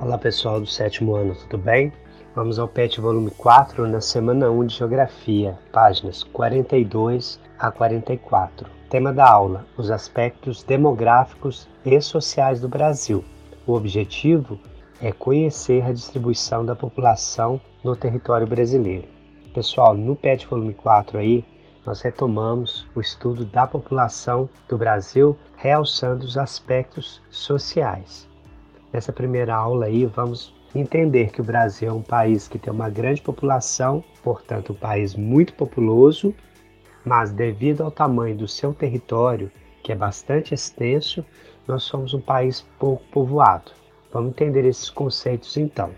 Olá pessoal do sétimo ano, tudo bem? Vamos ao PET volume 4 na semana 1 de Geografia, páginas 42 a 44. Tema da aula: os aspectos demográficos e sociais do Brasil. O objetivo é conhecer a distribuição da população no território brasileiro. Pessoal, no PET volume 4 aí, nós retomamos o estudo da população do Brasil, realçando os aspectos sociais. Nessa primeira aula aí, vamos entender que o Brasil é um país que tem uma grande população, portanto, um país muito populoso, mas devido ao tamanho do seu território, que é bastante extenso, nós somos um país pouco povoado. Vamos entender esses conceitos então.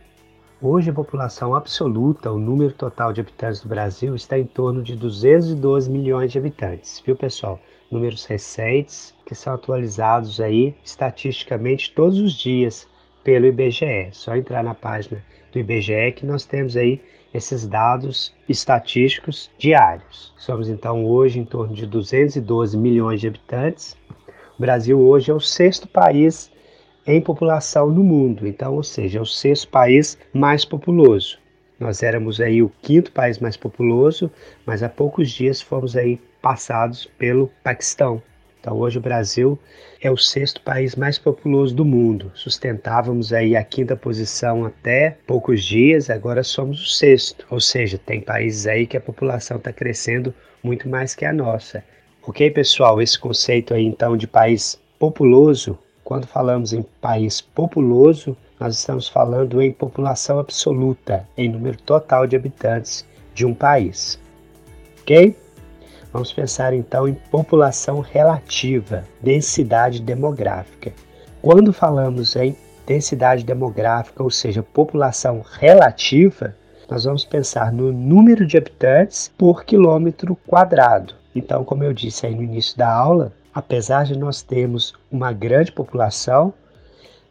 Hoje, a população absoluta, o número total de habitantes do Brasil, está em torno de 212 milhões de habitantes, viu pessoal? Números recentes que são atualizados aí estatisticamente todos os dias pelo IBGE. Só entrar na página do IBGE que nós temos aí esses dados estatísticos diários. Somos então hoje em torno de 212 milhões de habitantes. O Brasil hoje é o sexto país em população no mundo, então, ou seja, é o sexto país mais populoso. Nós éramos aí o quinto país mais populoso, mas há poucos dias fomos aí passados pelo Paquistão. Então hoje o Brasil é o sexto país mais populoso do mundo. Sustentávamos aí a quinta posição até poucos dias, agora somos o sexto. Ou seja, tem países aí que a população está crescendo muito mais que a nossa. Ok, pessoal? Esse conceito aí então de país populoso quando falamos em país populoso, nós estamos falando em população absoluta, em número total de habitantes de um país. Ok? Vamos pensar então em população relativa, densidade demográfica. Quando falamos em densidade demográfica, ou seja, população relativa, nós vamos pensar no número de habitantes por quilômetro quadrado. Então, como eu disse aí no início da aula, apesar de nós termos uma grande população,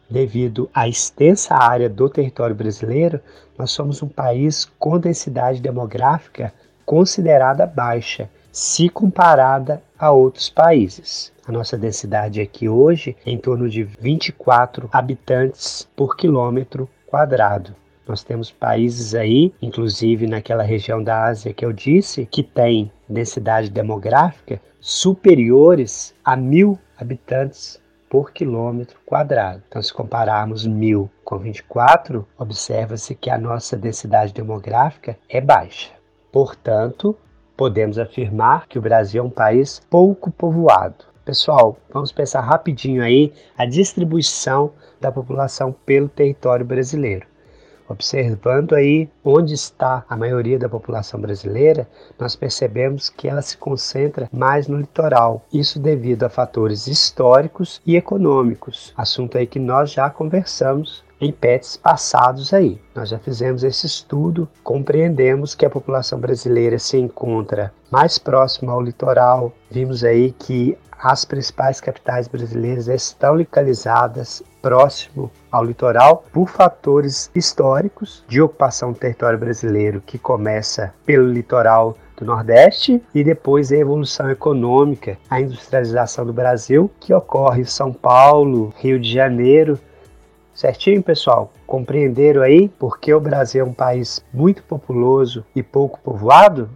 devido à extensa área do território brasileiro, nós somos um país com densidade demográfica considerada baixa, se comparada a outros países. A nossa densidade aqui hoje é em torno de 24 habitantes por quilômetro quadrado. Nós temos países aí, inclusive naquela região da Ásia que eu disse, que tem densidade demográfica superiores a mil habitantes por quilômetro quadrado. Então, se compararmos mil com 24, observa-se que a nossa densidade demográfica é baixa. Portanto, podemos afirmar que o Brasil é um país pouco povoado. Pessoal, vamos pensar rapidinho aí a distribuição da população pelo território brasileiro. Observando aí onde está a maioria da população brasileira, nós percebemos que ela se concentra mais no litoral. Isso devido a fatores históricos e econômicos, assunto aí que nós já conversamos em PETs passados aí. Nós já fizemos esse estudo, compreendemos que a população brasileira se encontra mais próxima ao litoral. Vimos aí que as principais capitais brasileiras estão localizadas próximo ao litoral por fatores históricos de ocupação do território brasileiro que começa pelo litoral do Nordeste e depois a evolução econômica, a industrialização do Brasil que ocorre em São Paulo, Rio de Janeiro. Certinho, pessoal? Compreenderam aí por que o Brasil é um país muito populoso e pouco povoado?